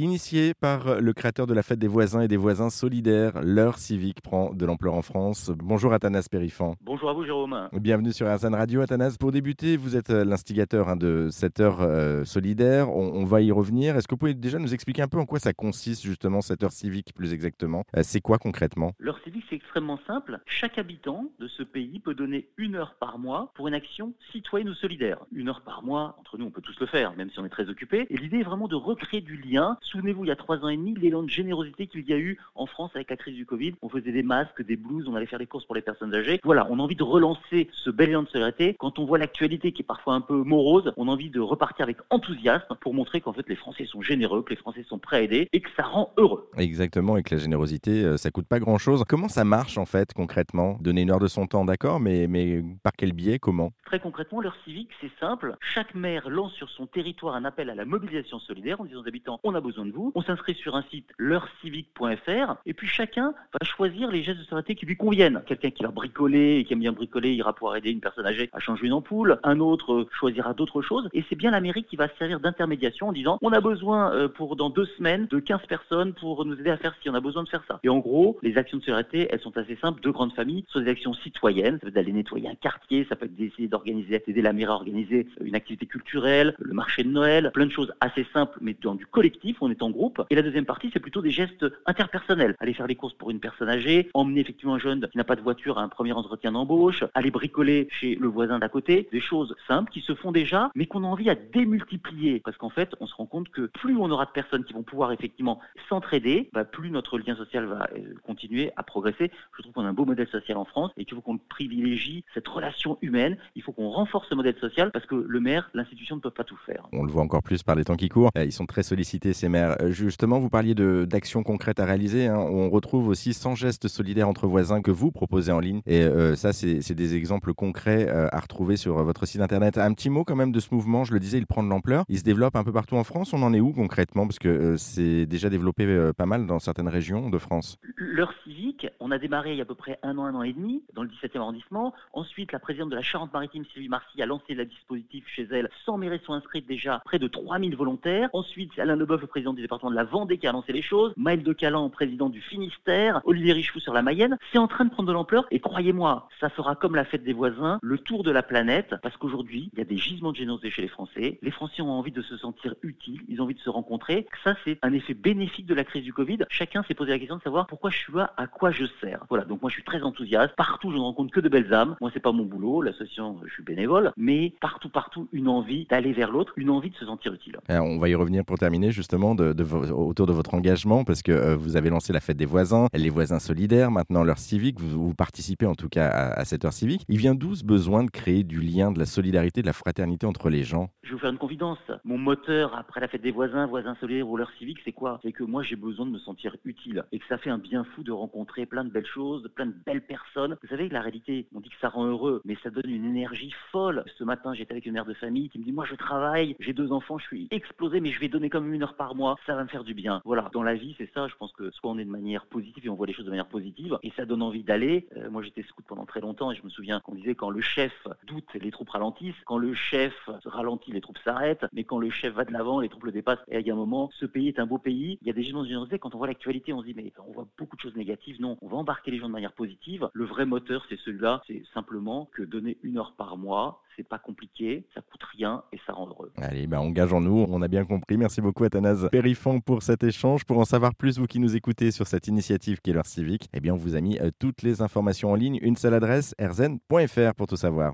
Initié par le créateur de la fête des voisins et des voisins solidaires, l'heure civique prend de l'ampleur en France. Bonjour Athanas Périfan. Bonjour à vous Jérôme. Bienvenue sur RZN Radio Athanas. Pour débuter, vous êtes euh, l'instigateur hein, de cette heure euh, solidaire. On, va y revenir. Est-ce que vous pouvez déjà nous expliquer un peu en quoi ça consiste justement cette heure civique plus exactement? Euh, C'est quoi concrètement? L'heure civique c'est extrêmement simple. Chaque habitant de ce pays peut donner une heure par mois pour une action citoyenne ou solidaire. Une heure par mois, entre nous on peut tous le faire, même si on est très occupé. Et l'idée est vraiment de recréer du lien. Souvenez-vous, il y a trois ans et demi, l'élan de générosité qu'il y a eu en France avec la crise du Covid. On faisait des masques, des blouses, on allait faire des courses pour les personnes âgées. Voilà, on a envie de relancer ce bel élan de solidarité. Quand on voit l'actualité qui est parfois un peu morose, on a envie de repartir avec enthousiasme pour montrer qu'en fait les Français sont généreux, que les Français sont prêts à aider et que ça rend heureux. Exactement, et que la générosité, euh, ça coûte pas grand-chose. Comment ça marche en fait concrètement? Donner une heure de son temps, d'accord, mais, mais par quel biais, comment? Très concrètement, l'heure civique, c'est simple. Chaque maire lance sur son territoire un appel à la mobilisation solidaire en disant aux habitants on a besoin de vous. On s'inscrit sur un site leurcivique.fr et puis chacun va choisir les gestes de solidarité qui lui conviennent. Quelqu'un qui va bricoler et qui aime bien bricoler ira pouvoir aider une personne âgée à changer une ampoule. Un autre choisira d'autres choses et c'est bien la mairie qui va servir d'intermédiation en disant on a besoin euh, pour dans deux semaines de 15 personnes pour nous aider à faire ci, on a besoin de faire ça. Et en gros, les actions de solidarité, elles sont assez simples. Deux grandes familles, ce sont des actions citoyennes, ça peut être d'aller nettoyer un quartier, ça peut être d'essayer d'organiser, d'aider la mairie à organiser une activité culturelle, le marché de Noël, plein de choses assez simples mais dans du collectif, on est en groupe. Et la deuxième partie, c'est plutôt des gestes interpersonnels. Aller faire les courses pour une personne âgée, emmener effectivement un jeune qui n'a pas de voiture à un premier entretien d'embauche, aller bricoler chez le voisin d'à côté, des choses simples qui se font déjà, mais qu'on a envie à démultiplier. Parce qu'en fait, on se rend compte que plus on aura de personnes qui vont pouvoir effectivement s'entraider, bah, plus notre lien social va euh, continuer à progresser. Je trouve qu'on a un beau modèle social en France et qu'il faut qu'on privilégie cette relation humaine. Il faut qu'on renforce ce modèle social parce que le maire, l'institution ne peuvent pas tout faire. On le voit encore plus par les temps qui courent. Euh, ils sont très sollicités, ces Euh, justement, vous parliez d'actions concrètes à réaliser. Hein. On retrouve aussi 100 gestes solidaires entre voisins que vous proposez en ligne. Et ça, c'est des exemples concrets à retrouver sur votre site internet. Un petit mot quand même de ce mouvement. Je le disais, il prend de l'ampleur. Il se développe un peu partout en France. On en est où concrètement? Parce que c'est déjà développé pas mal dans certaines régions de France. L'heure civique, on a démarré il y a à peu près un an, un an et demi dans le 17e arrondissement. Ensuite, la présidente de la Charente-Maritime, Sylvie Marcy, a lancé le dispositif chez elle. 100 mairies sont inscrites déjà, près de 3000 volontaires. Ensuite, Alain Leboeuf, le président du département de la Vendée, qui a lancé les choses. Maël de Calan, président du Finistère. Olivier Richefou sur la Mayenne. C'est en train de prendre de l'ampleur. Et croyez-moi, ça fera comme la fête des voisins, le tour de la planète. Parce qu'aujourd'hui, il y a des gisements de générosité chez les Français. Les Français ont envie de se sentir utiles. Ils ont envie de se rencontrer. Ça, c'est un effet bénéfique de la crise du Covid. Chacun s'est posé la question de savoir pourquoi je suis là, à quoi je sers. Voilà. Donc moi, je suis très enthousiaste. Partout, je ne rencontre que de belles âmes. Moi, c'est pas mon boulot. L'association, je suis bénévole. Mais partout, partout, une envie d'aller vers l'autre, une envie de se sentir utile. on va y revenir pour terminer justement autour de votre engagement parce que euh, vous avez lancé la fête des voisins, les voisins solidaires, maintenant l'heure civique. Vous, participez en tout cas à, cette heure civique. Il vient d'où ce besoin de créer du lien, de la solidarité, de la fraternité entre les gens? Je vais vous faire une confidence. Mon moteur après la fête des voisins, voisins solidaires ou l'heure civique, c'est quoi? C'est que moi, j'ai besoin de me sentir utile et que ça fait un bien fou de rencontrer plein de belles choses, plein de belles personnes. Vous savez, la réalité, on dit que ça rend heureux, mais ça donne une énergie folle. Ce matin, j'étais avec une mère de famille qui me dit, moi, je travaille, j'ai deux enfants, je suis explosé, mais je vais donner comme une heure par mois, ça va me faire du bien. Voilà, dans la vie, c'est ça, je pense que soit on est de manière positive et on voit les choses de manière positive, et ça donne envie d'aller. Euh, moi, j'étais scout pendant très longtemps, et je me souviens qu'on disait, quand le chef doute, les troupes ralentissent, quand le chef ralentit, les troupes s'arrêtent, mais quand le chef va de l'avant, les troupes le dépassent. Et il y a un moment, ce pays est un beau pays, il y a des gens de quand on voit l'actualité, on se dit, mais on voit beaucoup de choses négatives. Non, on va embarquer les gens de manière positive. Le vrai moteur, c'est celui-là, c'est simplement que donner une heure par mois, pas compliqué, ça coûte rien et ça rend heureux. Allez, bah engageons-nous, on a bien compris. Merci beaucoup Athanase Périfant pour cet échange. Pour en savoir plus, vous qui nous écoutez sur cette initiative qui est l'heure civique, eh bien on vous a mis euh, toutes les informations en ligne. Une seule adresse, erzen.fr pour tout savoir.